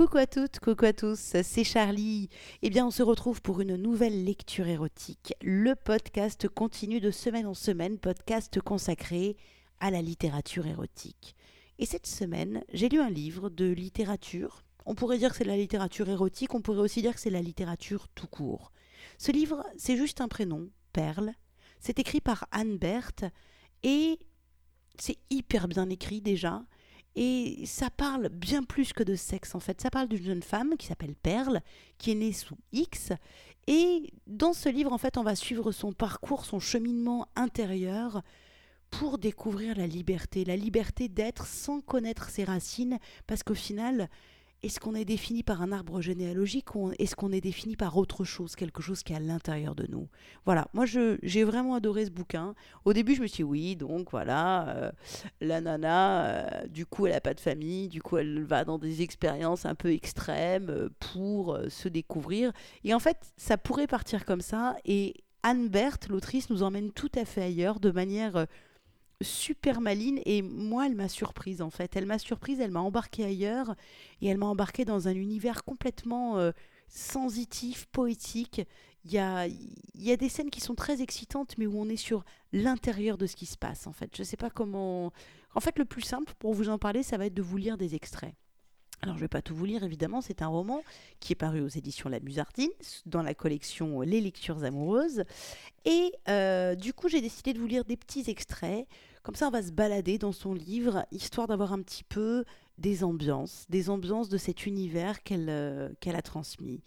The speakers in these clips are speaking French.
Coucou à toutes, coucou à tous, c'est Charlie. Eh bien, on se retrouve pour une nouvelle lecture érotique. Le podcast continue de semaine en semaine, podcast consacré à la littérature érotique. Et cette semaine, j'ai lu un livre de littérature. On pourrait dire que c'est la littérature érotique, on pourrait aussi dire que c'est la littérature tout court. Ce livre, c'est juste un prénom, Perle. C'est écrit par Anne Berthe et c'est hyper bien écrit déjà. Et ça parle bien plus que de sexe en fait. Ça parle d'une jeune femme qui s'appelle Perle, qui est née sous X. Et dans ce livre, en fait, on va suivre son parcours, son cheminement intérieur pour découvrir la liberté. La liberté d'être sans connaître ses racines, parce qu'au final, est-ce qu'on est défini par un arbre généalogique ou est-ce qu'on est défini par autre chose, quelque chose qui est à l'intérieur de nous? Voilà, moi j'ai vraiment adoré ce bouquin. Au début, je me suis dit oui, donc voilà, euh, la nana, euh, du coup, elle n'a pas de famille, du coup, elle va dans des expériences un peu extrêmes euh, pour se découvrir. Et en fait, ça pourrait partir comme ça. Et Anne Berthe, l'autrice, nous emmène tout à fait ailleurs de manière super maline et moi elle m'a surprise en fait. Elle m'a surprise, elle m'a embarquée ailleurs et elle m'a embarquée dans un univers complètement euh, sensitif, poétique. Il y a, y a des scènes qui sont très excitantes mais où on est sur l'intérieur de ce qui se passe en fait. Je sais pas comment... En fait le plus simple pour vous en parler ça va être de vous lire des extraits. Alors je ne vais pas tout vous lire évidemment, c'est un roman qui est paru aux éditions La Musardine dans la collection Les lectures amoureuses. Et euh, du coup j'ai décidé de vous lire des petits extraits comme ça, on va se balader dans son livre, histoire d'avoir un petit peu des ambiances, des ambiances de cet univers qu'elle euh, a transmis.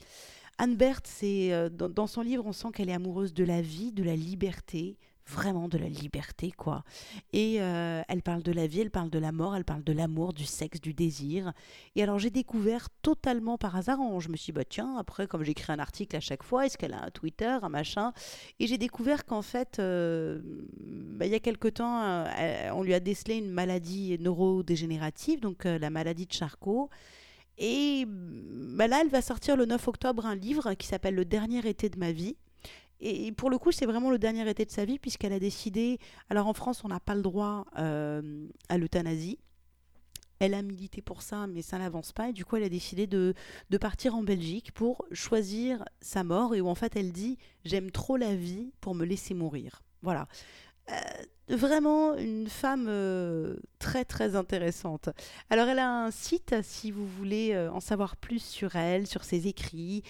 Anne Berthe, c'est euh, dans, son livre, on sent qu'elle est amoureuse de la vie, de la liberté, vraiment de la liberté, quoi. Et euh, elle parle de la vie, elle parle de la mort, elle parle de l'amour, du sexe, du désir. Et alors j'ai découvert totalement par hasard, je me suis dit, bah tiens, après, comme j'écris un article à chaque fois, est-ce qu'elle a un Twitter, un machin? Et j'ai découvert qu'en fait, euh, bah, il y a quelque temps, euh, on lui a décelé une maladie neurodégénérative, donc la maladie de Charcot. Et bah, là, elle va sortir le 9 octobre un livre qui s'appelle Le dernier été de ma vie et pour le coup, c'est vraiment le dernier été de sa vie, puisqu'elle a décidé. Alors en France, on n'a pas le droit euh, à l'euthanasie. Elle a milité pour ça, mais ça n'avance pas. Et du coup, elle a décidé de, de, partir en Belgique pour choisir sa mort. Et où en fait, elle dit J'aime trop la vie pour me laisser mourir. Voilà. Euh, vraiment une femme euh, très très intéressante. Alors elle a un site si vous voulez euh, en savoir plus sur elle, sur ses écrits.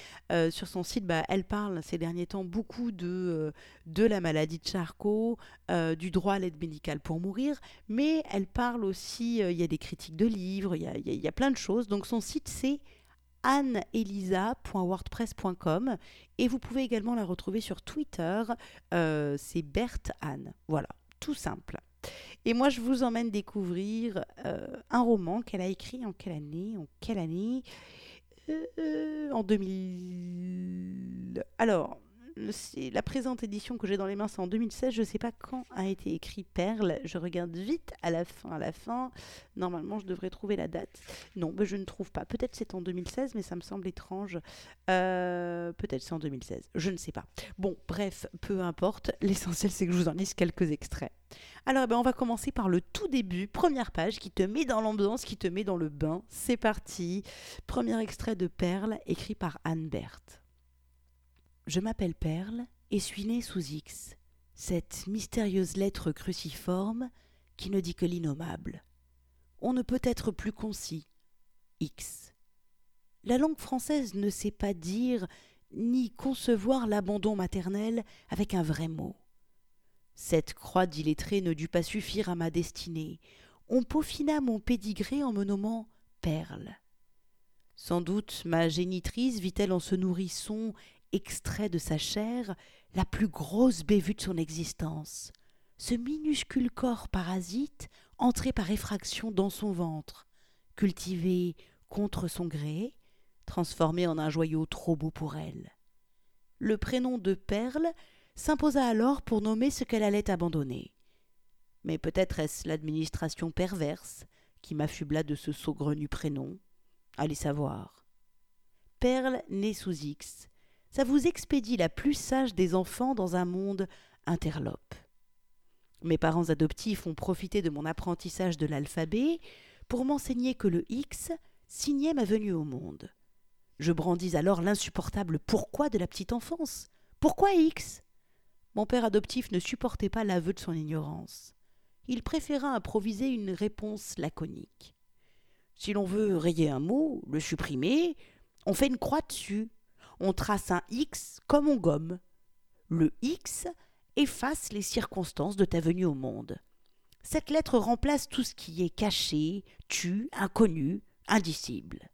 sur son site, bah, elle parle ces derniers temps beaucoup de, de la maladie de Charcot, du droit à l'aide médicale pour mourir, mais elle parle aussi, il y a des critiques de livres, il y a plein de choses. Donc son site c'est anneelisa.wordpress.com et vous pouvez également la retrouver sur Twitter, c'est Berthe Anne. Voilà tout simple. Et moi, je vous emmène découvrir euh, un roman qu'elle a écrit en quelle année En quelle année? Euh, En 2000. Alors, la présente édition que j'ai dans les mains, c'est en 2016. Je ne sais pas quand a été écrit Perle. Je regarde vite à la fin. À la fin, normalement, je devrais trouver la date. Non, mais je ne trouve pas. Peut-être c'est en 2016, mais ça me semble étrange. Euh, peut-être c'est en 2016. Je ne sais pas. Bon, bref, peu importe. L'essentiel, c'est que je vous en lise quelques extraits. Alors, eh ben, on va commencer par le tout début, première page qui te met dans l'ambiance, qui te met dans le bain. C'est parti. Premier extrait de Perle, écrit par Anne Berthe. Je m'appelle Perle et suis née sous X, cette mystérieuse lettre cruciforme qui ne dit que l'innommable. On ne peut être plus concis. X. La langue française ne sait pas dire ni concevoir l'abandon maternel avec un vrai mot. Cette croix d'illettré ne dut pas suffire à ma destinée. On peaufina mon pédigré en me nommant Perle. Sans doute ma génitrice vit-elle en ce nourrisson extrait de sa chair la plus grosse bévue de son existence, ce minuscule corps parasite entré par effraction dans son ventre, cultivé contre son gré, transformé en un joyau trop beau pour elle. Le prénom de Perle s'imposa alors pour nommer ce qu'elle allait abandonner. Mais peut-être est-ce l'administration perverse qui m'affubla de ce saugrenu prénom. Allez savoir. Perle née sous X, ça vous expédie la plus sage des enfants dans un monde interlope. Mes parents adoptifs ont profité de mon apprentissage de l'alphabet pour m'enseigner que le X signait ma venue au monde. Je brandis alors l'insupportable pourquoi de la petite enfance. Pourquoi X? Mon père adoptif ne supportait pas l'aveu de son ignorance. Il préféra improviser une réponse laconique. Si l'on veut rayer un mot, le supprimer, on fait une croix dessus. On trace un X comme on gomme. Le X efface les circonstances de ta venue au monde. Cette lettre remplace tout ce qui est caché, tu, inconnu, indicible.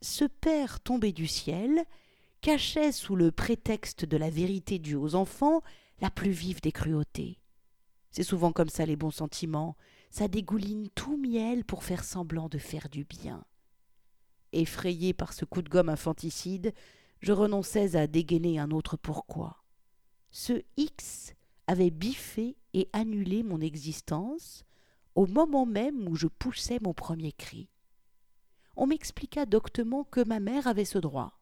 Ce père tombé du ciel cachait sous le prétexte de la vérité due aux enfants la plus vive des cruautés. C'est souvent comme ça les bons sentiments, ça dégouline tout miel pour faire semblant de faire du bien. Effrayé par ce coup de gomme infanticide, je renonçais à dégainer un autre pourquoi. Ce X avait biffé et annulé mon existence au moment même où je poussais mon premier cri. On m'expliqua doctement que ma mère avait ce droit,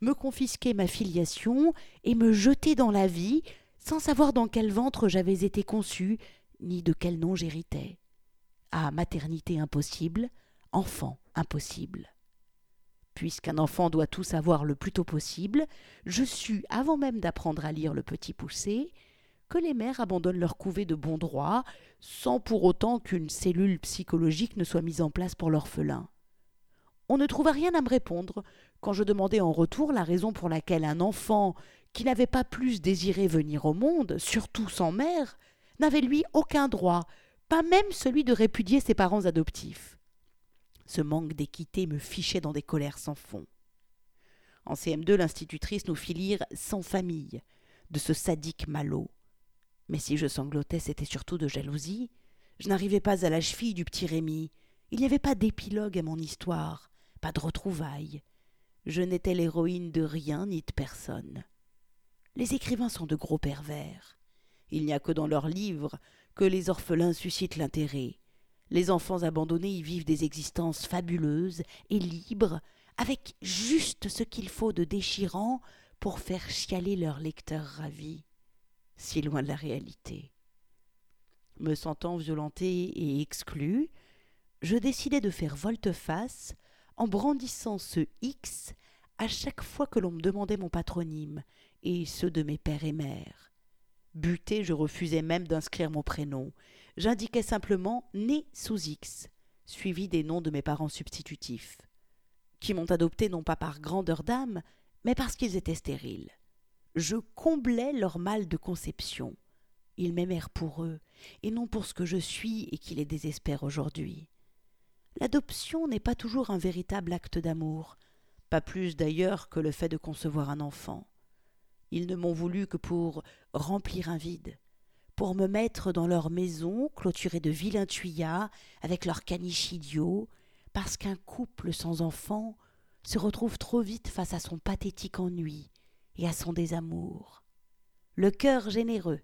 me confisquer ma filiation et me jeter dans la vie sans savoir dans quel ventre j'avais été conçu, ni de quel nom j'héritais. À maternité impossible, enfant impossible. Puisqu'un enfant doit tout savoir le plus tôt possible, je sus, avant même d'apprendre à lire le petit poussé, que les mères abandonnent leur couvée de bon droit, sans pour autant qu'une cellule psychologique ne soit mise en place pour l'orphelin. On ne trouva rien à me répondre quand je demandais en retour la raison pour laquelle un enfant qui n'avait pas plus désiré venir au monde, surtout sans mère, n'avait lui aucun droit, pas même celui de répudier ses parents adoptifs. Ce manque d'équité me fichait dans des colères sans fond. En CM2, l'institutrice nous fit lire Sans famille de ce sadique Malot. Mais si je sanglotais, c'était surtout de jalousie. Je n'arrivais pas à la cheville du petit Rémi. Il n'y avait pas d'épilogue à mon histoire, pas de retrouvailles. Je n'étais l'héroïne de rien ni de personne. Les écrivains sont de gros pervers. Il n'y a que dans leurs livres que les orphelins suscitent l'intérêt. Les enfants abandonnés y vivent des existences fabuleuses et libres, avec juste ce qu'il faut de déchirant pour faire chialer leurs lecteurs ravis, si loin de la réalité. Me sentant violenté et exclu, je décidai de faire volte-face en brandissant ce X à chaque fois que l'on me demandait mon patronyme et ceux de mes pères et mères. Buté, je refusais même d'inscrire mon prénom. J'indiquais simplement né sous X, suivi des noms de mes parents substitutifs, qui m'ont adopté non pas par grandeur d'âme, mais parce qu'ils étaient stériles. Je comblais leur mal de conception. Ils m'aimèrent pour eux, et non pour ce que je suis et qui les désespère aujourd'hui. L'adoption n'est pas toujours un véritable acte d'amour, pas plus d'ailleurs que le fait de concevoir un enfant. Ils ne m'ont voulu que pour remplir un vide, pour me mettre dans leur maison clôturée de vilains tuyas avec leurs caniches idiots, parce qu'un couple sans enfant se retrouve trop vite face à son pathétique ennui et à son désamour. Le cœur généreux,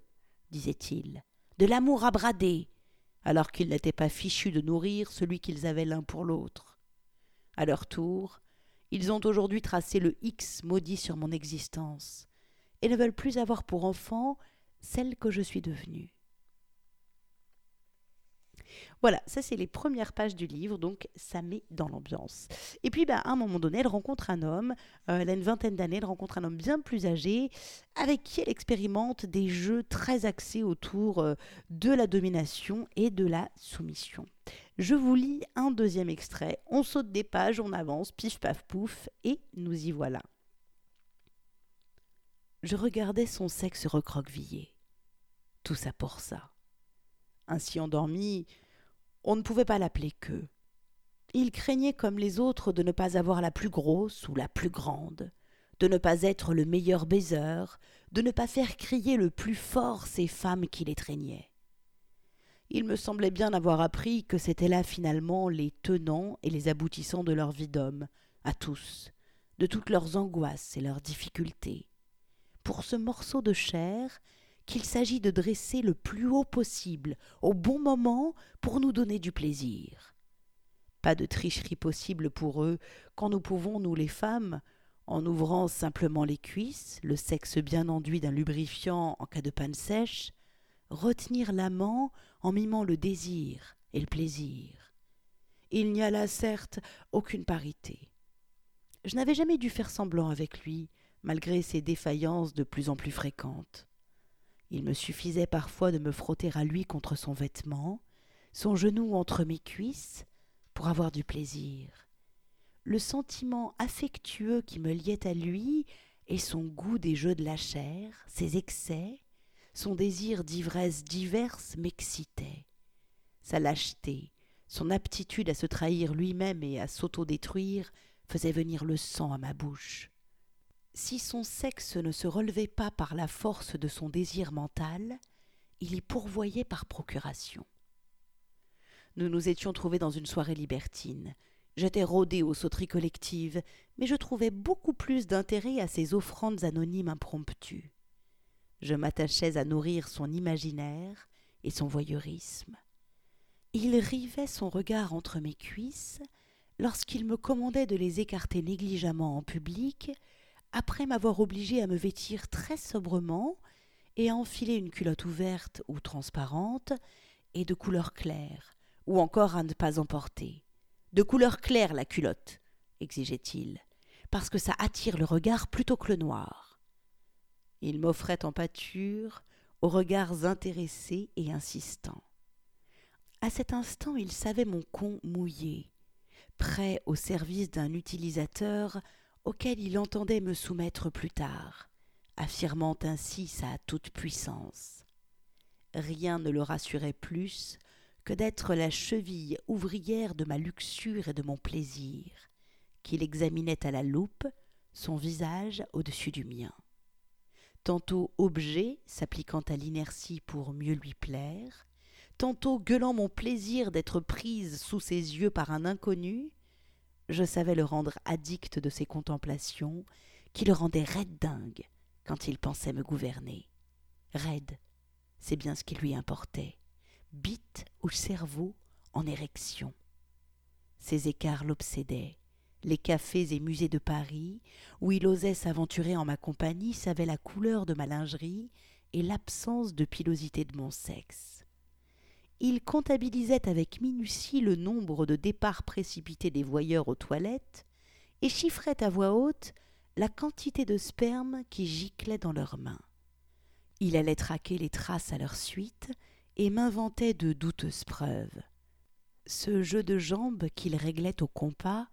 disait-il, de l'amour à brader, alors qu'ils n'étaient pas fichus de nourrir celui qu'ils avaient l'un pour l'autre. À leur tour, ils ont aujourd'hui tracé le X maudit sur mon existence, et ne veulent plus avoir pour enfant celle que je suis devenue. Voilà, ça c'est les premières pages du livre, donc ça met dans l'ambiance. Et puis bah, à un moment donné, elle rencontre un homme, euh, elle a une vingtaine d'années, elle rencontre un homme bien plus âgé, avec qui elle expérimente des jeux très axés autour euh, de la domination et de la soumission. Je vous lis un deuxième extrait, on saute des pages, on avance, pif paf pouf, et nous y voilà je regardais son sexe recroquevillé. Tout ça pour ça. Ainsi endormi, on ne pouvait pas l'appeler que. Il craignait comme les autres de ne pas avoir la plus grosse ou la plus grande, de ne pas être le meilleur baiser, de ne pas faire crier le plus fort ces femmes qui l'étreignaient. Il me semblait bien avoir appris que c'étaient là finalement les tenants et les aboutissants de leur vie d'homme, à tous, de toutes leurs angoisses et leurs difficultés, pour ce morceau de chair qu'il s'agit de dresser le plus haut possible, au bon moment, pour nous donner du plaisir. Pas de tricherie possible pour eux quand nous pouvons, nous les femmes, en ouvrant simplement les cuisses, le sexe bien enduit d'un lubrifiant en cas de panne sèche, retenir l'amant en mimant le désir et le plaisir. il n'y a là certes aucune parité. Je n'avais jamais dû faire semblant avec lui, malgré ses défaillances de plus en plus fréquentes. Il me suffisait parfois de me frotter à lui contre son vêtement, son genou entre mes cuisses, pour avoir du plaisir. Le sentiment affectueux qui me liait à lui et son goût des jeux de la chair, ses excès, son désir d'ivresse diverse m'excitaient. Sa lâcheté, son aptitude à se trahir lui-même et à s'autodétruire faisait venir le sang à ma bouche. Si son sexe ne se relevait pas par la force de son désir mental, il y pourvoyait par procuration. Nous nous étions trouvés dans une soirée libertine. J'étais rodé aux sauteries collectives, mais je trouvais beaucoup plus d'intérêt à ces offrandes anonymes impromptues. Je m'attachais à nourrir son imaginaire et son voyeurisme. Il rivait son regard entre mes cuisses lorsqu'il me commandait de les écarter négligemment en public, après m'avoir obligé à me vêtir très sobrement et à enfiler une culotte ouverte ou transparente et de couleur claire, ou encore à ne pas emporter. De couleur claire la culotte, exigeait-il, parce que ça attire le regard plutôt que le noir. Il m'offrait en pâture aux regards intéressés et insistants. À cet instant, il savait mon con mouillé, prêt au service d'un utilisateur auquel il entendait me soumettre plus tard, affirmant ainsi sa toute-puissance. Rien ne le rassurait plus que d'être la cheville ouvrière de ma luxure et de mon plaisir, qu'il examinait à la loupe, son visage au-dessus du mien. Tantôt objet s'appliquant à l'inertie pour mieux lui plaire, tantôt gueulant mon plaisir d'être prise sous ses yeux par un inconnu, je savais le rendre addict de ses contemplations, qui le rendaient raide dingue quand il pensait me gouverner. Raide, c'est bien ce qui lui importait, bite ou cerveau en érection. Ces écarts l'obsédaient. Les cafés et musées de Paris, où il osait s'aventurer en ma compagnie, savaient la couleur de ma lingerie et l'absence de pilosité de mon sexe il comptabilisait avec minutie le nombre de départs précipités des voyeurs aux toilettes et chiffrait à voix haute la quantité de sperme qui giclait dans leurs mains. Il allait traquer les traces à leur suite et m'inventait de douteuses preuves. Ce jeu de jambes qu'il réglait au compas,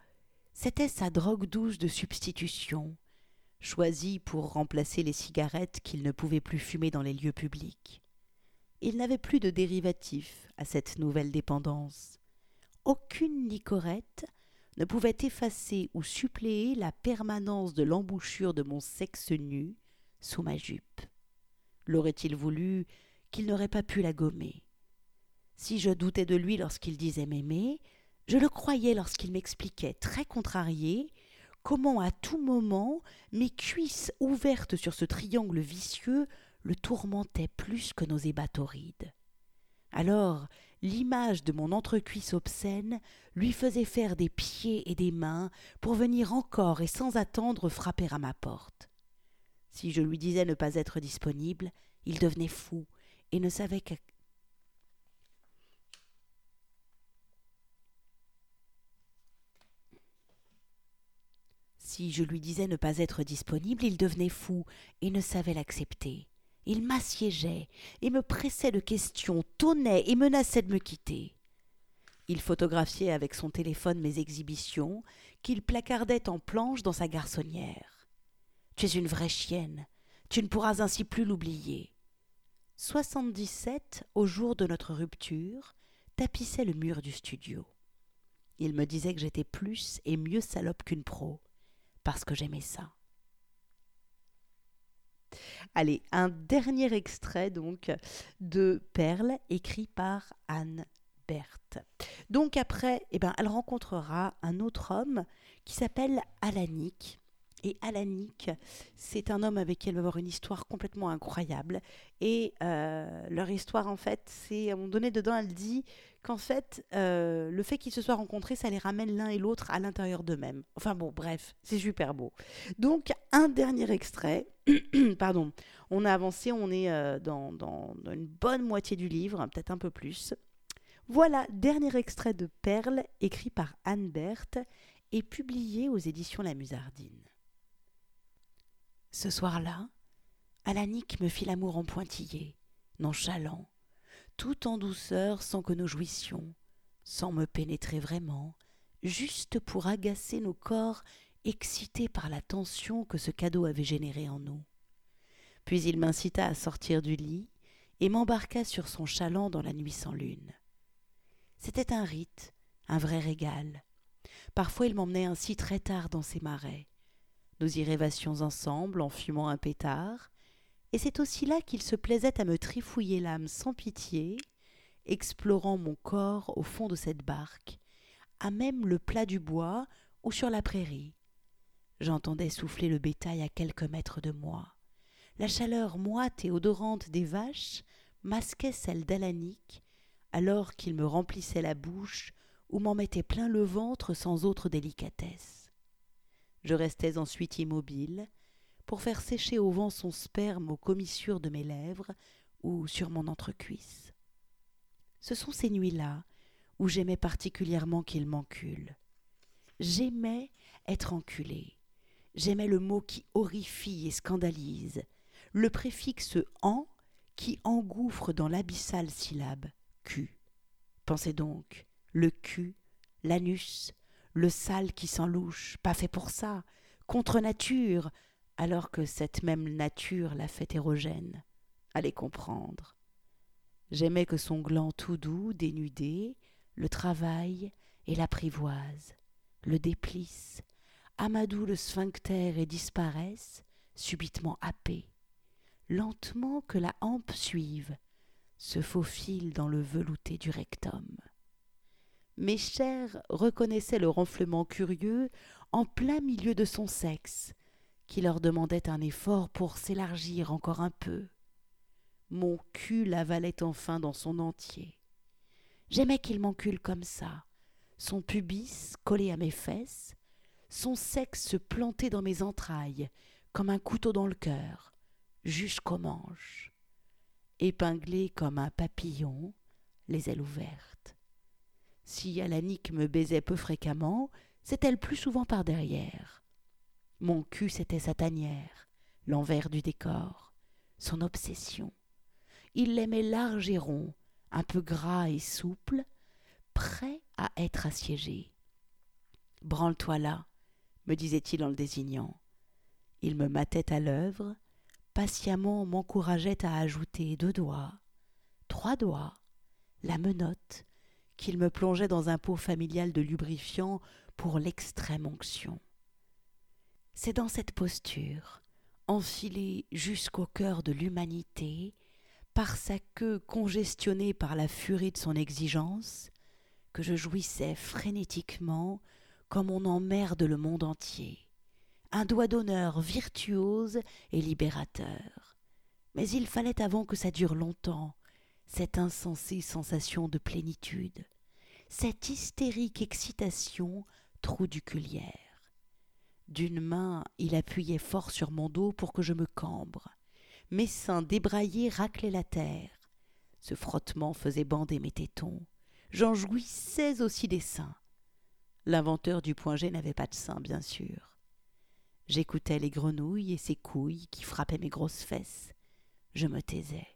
c'était sa drogue douce de substitution, choisie pour remplacer les cigarettes qu'il ne pouvait plus fumer dans les lieux publics il n'avait plus de dérivatif à cette nouvelle dépendance. Aucune licorette ne pouvait effacer ou suppléer la permanence de l'embouchure de mon sexe nu sous ma jupe. L'aurait-il voulu qu'il n'aurait pas pu la gommer? Si je doutais de lui lorsqu'il disait m'aimer, je le croyais lorsqu'il m'expliquait, très contrarié, comment à tout moment mes cuisses ouvertes sur ce triangle vicieux le tourmentait plus que nos ébatorides. Alors, l'image de mon entrecuisse obscène lui faisait faire des pieds et des mains pour venir encore et sans attendre frapper à ma porte. Si je lui disais ne pas être disponible, il devenait fou et ne savait que Si je lui disais ne pas être disponible, il devenait fou et ne savait l'accepter. Il m'assiégeait et me pressait de questions, tonnait et menaçait de me quitter. Il photographiait avec son téléphone mes exhibitions, qu'il placardait en planche dans sa garçonnière. Tu es une vraie chienne, tu ne pourras ainsi plus l'oublier. 77, au jour de notre rupture, tapissait le mur du studio. Il me disait que j'étais plus et mieux salope qu'une pro, parce que j'aimais ça. Allez, un dernier extrait donc de Perle écrit par Anne Berthe. Donc après, eh ben, elle rencontrera un autre homme qui s'appelle Alanik. Et Alanik, c'est un homme avec qui elle va avoir une histoire complètement incroyable. Et euh, leur histoire, en fait, c'est à un moment donné dedans, elle dit qu'en fait, euh, le fait qu'ils se soient rencontrés, ça les ramène l'un et l'autre à l'intérieur d'eux-mêmes. Enfin bon, bref, c'est super beau. Donc, un dernier extrait. Pardon, on a avancé, on est euh, dans, dans, une bonne moitié du livre, peut-être un peu plus. Voilà, dernier extrait de Perle, écrit par Anne Berthe et publié aux éditions La Musardine. Ce soir-là, Alanique me fit l'amour en pointillé, nonchalant, tout en douceur sans que nous jouissions, sans me pénétrer vraiment, juste pour agacer nos corps excités par la tension que ce cadeau avait générée en nous. Puis il m'incita à sortir du lit et m'embarqua sur son chaland dans la nuit sans lune. C'était un rite, un vrai régal. Parfois il m'emmenait ainsi très tard dans ses marais. Nous y rêvassions ensemble en fumant un pétard, et c'est aussi là qu'il se plaisait à me trifouiller l'âme sans pitié, explorant mon corps au fond de cette barque, à même le plat du bois ou sur la prairie. J'entendais souffler le bétail à quelques mètres de moi. La chaleur moite et odorante des vaches masquait celle d'Alanique, alors qu'il me remplissait la bouche ou m'en mettait plein le ventre sans autre délicatesse. Je restais ensuite immobile, pour faire sécher au vent son sperme aux commissures de mes lèvres ou sur mon entrecuisse. Ce sont ces nuits-là où j'aimais particulièrement qu'il m'encule. J'aimais être enculé. J'aimais le mot qui horrifie et scandalise, le préfixe en qui engouffre dans l'abyssale syllabe Q. Pensez donc, le cul, l'anus, le sale qui s'enlouche, pas fait pour ça, contre nature, alors que cette même nature l'a fait érogène. Allez comprendre. J'aimais que son gland tout doux, dénudé, le travaille et l'apprivoise, le déplisse, amadoue le sphincter et disparaisse, subitement happé, lentement que la hampe suive, se faufile dans le velouté du rectum. Mes chairs reconnaissaient le ronflement curieux en plein milieu de son sexe, qui leur demandait un effort pour s'élargir encore un peu. Mon cul l'avalait enfin dans son entier. J'aimais qu'il m'encule comme ça, son pubis collé à mes fesses, son sexe planté dans mes entrailles, comme un couteau dans le cœur, jusqu'aux manches, épinglé comme un papillon, les ailes ouvertes. Si Alanique me baisait peu fréquemment, c'était le plus souvent par derrière. Mon cul, c'était sa tanière, l'envers du décor, son obsession. Il l'aimait large et rond, un peu gras et souple, prêt à être assiégé. Branle-toi là, me disait-il en le désignant. Il me matait à l'œuvre, patiemment m'encourageait à ajouter deux doigts, trois doigts, la menotte, qu'il me plongeait dans un pot familial de lubrifiant pour l'extrême onction. C'est dans cette posture, enfilée jusqu'au cœur de l'humanité, par sa queue congestionnée par la furie de son exigence, que je jouissais frénétiquement comme on emmerde le monde entier. Un doigt d'honneur virtuose et libérateur. Mais il fallait avant que ça dure longtemps, cette insensée sensation de plénitude, cette hystérique excitation trou-du-culière. D'une main, il appuyait fort sur mon dos pour que je me cambre. Mes seins débraillés raclaient la terre. Ce frottement faisait bander mes tétons. J'en jouissais aussi des seins. L'inventeur du point G n'avait pas de seins, bien sûr. J'écoutais les grenouilles et ses couilles qui frappaient mes grosses fesses. Je me taisais.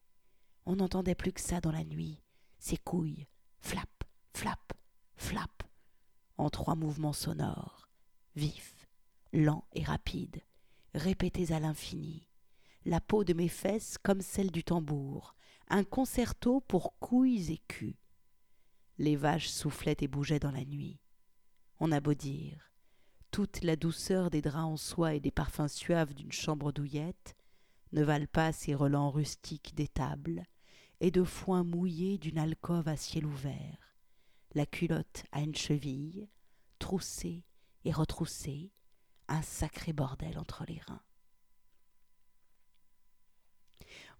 On n'entendait plus que ça dans la nuit. Ces couilles, flap, flap, flap, en trois mouvements sonores, vifs, lents et rapides, répétés à l'infini. La peau de mes fesses comme celle du tambour, un concerto pour couilles et culs. Les vaches soufflaient et bougeaient dans la nuit. On a beau dire, toute la douceur des draps en soie et des parfums suaves d'une chambre douillette ne valent pas ces relents rustiques des tables et de foin mouillé d'une alcôve à ciel ouvert, la culotte à une cheville, troussée et retroussée, un sacré bordel entre les reins.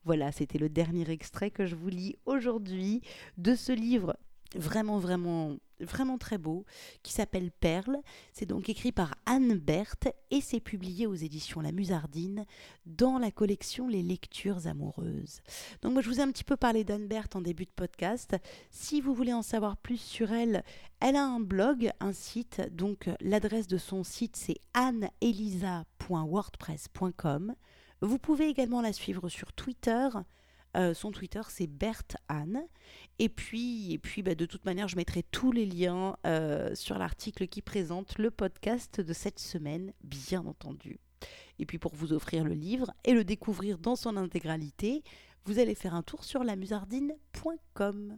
Voilà, c'était le dernier extrait que je vous lis aujourd'hui de ce livre vraiment, vraiment vraiment très beau, qui s'appelle Perle. C'est donc écrit par Anne Berthe et c'est publié aux éditions La Musardine dans la collection Les Lectures Amoureuses. Donc moi je vous ai un petit peu parlé d'Anne Berthe en début de podcast. Si vous voulez en savoir plus sur elle, elle a un blog, un site, donc l'adresse de son site c'est anneelisa.wordpress.com. Vous pouvez également la suivre sur Twitter. Euh, son Twitter, c'est Berthe Anne. Et puis, et puis bah, de toute manière, je mettrai tous les liens euh, sur l'article qui présente le podcast de cette semaine, bien entendu. Et puis, pour vous offrir le livre et le découvrir dans son intégralité, vous allez faire un tour sur lamusardine.com.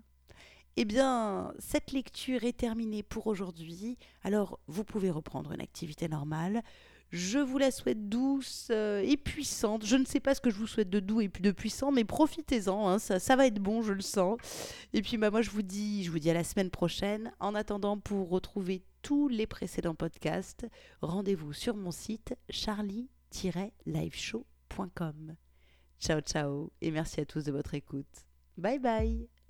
Eh bien, cette lecture est terminée pour aujourd'hui. Alors, vous pouvez reprendre une activité normale. Je vous la souhaite douce euh, et puissante. Je ne sais pas ce que je vous souhaite de doux et de puissant, mais profitez-en. Hein, ça, va être bon, je le sens. Et puis bah, moi, je vous dis, je vous dis à la semaine prochaine. En attendant, pour retrouver tous les précédents podcasts, rendez-vous sur mon site charlie-liveshow.com. Ciao ciao et merci à tous de votre écoute. Bye bye